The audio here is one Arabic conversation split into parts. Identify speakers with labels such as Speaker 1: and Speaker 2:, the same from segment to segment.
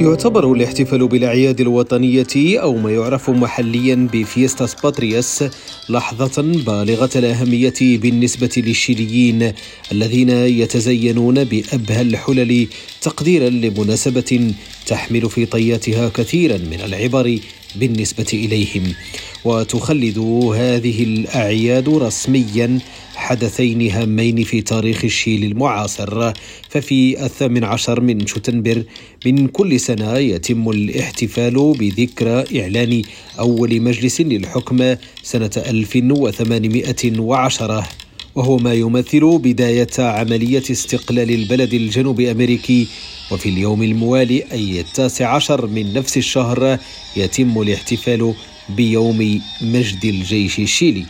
Speaker 1: يعتبر الاحتفال بالأعياد الوطنية أو ما يعرف محليا ب Fiestas Patrias لحظة بالغة الأهمية بالنسبة للشيليين الذين يتزينون بأبهى الحلل تقديرا لمناسبة تحمل في طياتها كثيرا من العبر بالنسبة إليهم. وتخلد هذه الأعياد رسميا حدثين هامين في تاريخ الشيل المعاصر ففي الثامن عشر من شتنبر من كل سنة يتم الاحتفال بذكرى إعلان أول مجلس للحكم سنة 1810 وهو ما يمثل بداية عملية استقلال البلد الجنوب أمريكي وفي اليوم الموالي أي التاسع عشر من نفس الشهر يتم الاحتفال بيوم مجد الجيش الشيلي.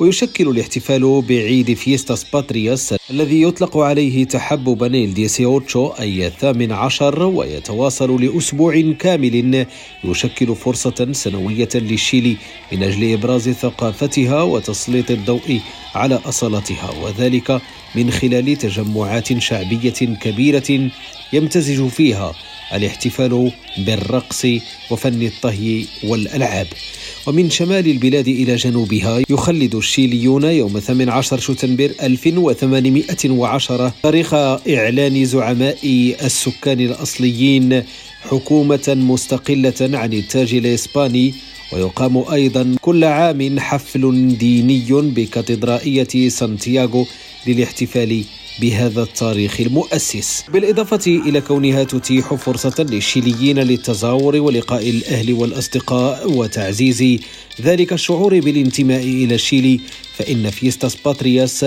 Speaker 1: ويشكل الاحتفال بعيد Fiestas Patrias الذي يطلق عليه تحببا ال Dieciocho أي الثامن عشر ويتواصل لأسبوع كامل. يشكل فرصة سنوية للشيلي من أجل إبراز ثقافتها وتسليط الضوء على أصالتها وذلك من خلال تجمعات شعبية كبيرة يمتزج فيها الاحتفال بالرقص وفن الطهي والألعاب. ومن شمال البلاد إلى جنوبها يخلد الشيليون يوم 18 شتنبر 1810 تاريخ إعلان زعماء السكان الأصليين حكومة مستقلة عن التاج الإسباني ويقام أيضا كل عام حفل ديني بكاتدرائية سانتياغو للاحتفال. بهذا التاريخ المؤسس. بالإضافة إلى كونها تتيح فرصة للشيليين للتزاور ولقاء الأهل والأصدقاء وتعزيز ذلك الشعور بالانتماء إلى الشيلي فإن Fiestas Patrias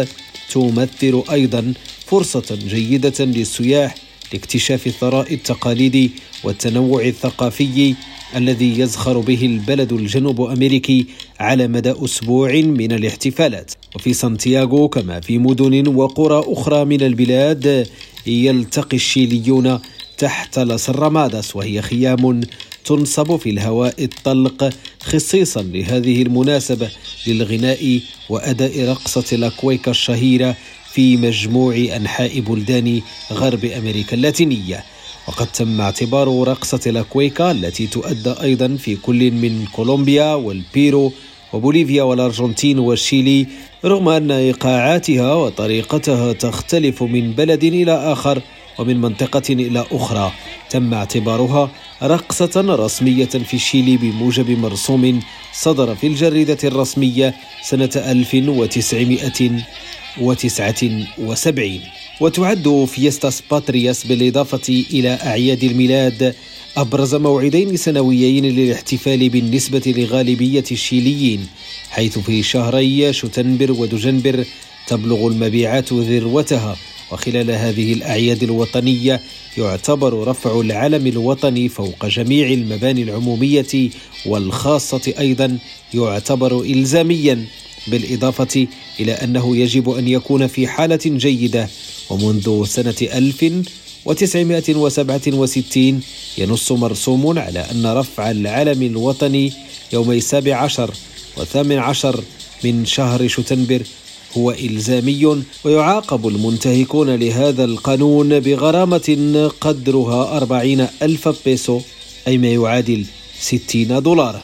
Speaker 1: تمثل أيضا فرصة جيدة للسياح لاكتشاف الثراء التقاليدي والتنوع الثقافي الذي يزخر به البلد الجنوب أمريكي على مدى أسبوع من الاحتفالات. وفي سانتياغو كما في مدن وقرى أخرى من البلاد يلتقي الشيليون تحت las ramadas وهي خيام تنصب في الهواء الطلق خصيصا لهذه المناسبة للغناء وأداء رقصة الاكويكا الشهيرة في مجموع أنحاء بلدان غرب أمريكا اللاتينية. وقد تم اعتبار رقصة الأكويكا التي تؤدى أيضا في كل من كولومبيا والبيرو وبوليفيا والأرجنتين والشيلي رغم أن إيقاعاتها وطريقتها تختلف من بلد إلى آخر ومن منطقة إلى أخرى تم اعتبارها رقصة رسمية في الشيلي بموجب مرسوم صدر في الجريدة الرسمية سنة 1979 وتعد Fiestas Patrias بالإضافة إلى أعياد الميلاد أبرز موعدين سنويين للاحتفال بالنسبة لغالبية الشيليين حيث في شهري شتنبر ودجنبر تبلغ المبيعات ذروتها وخلال هذه الأعياد الوطنية يعتبر رفع العلم الوطني فوق جميع المباني العمومية والخاصة أيضا يعتبر إلزاميا بالإضافة إلى أنه يجب أن يكون في حالة جيدة ومنذ سنة 1967 ينص مرسوم على أن رفع العلم الوطني يومي السابع عشر والثامن عشر من شهر شتنبر هو إلزامي ويعاقب المنتهكون لهذا القانون بغرامة قدرها أربعين ألف بيسو أي ما يعادل ستين دولارا.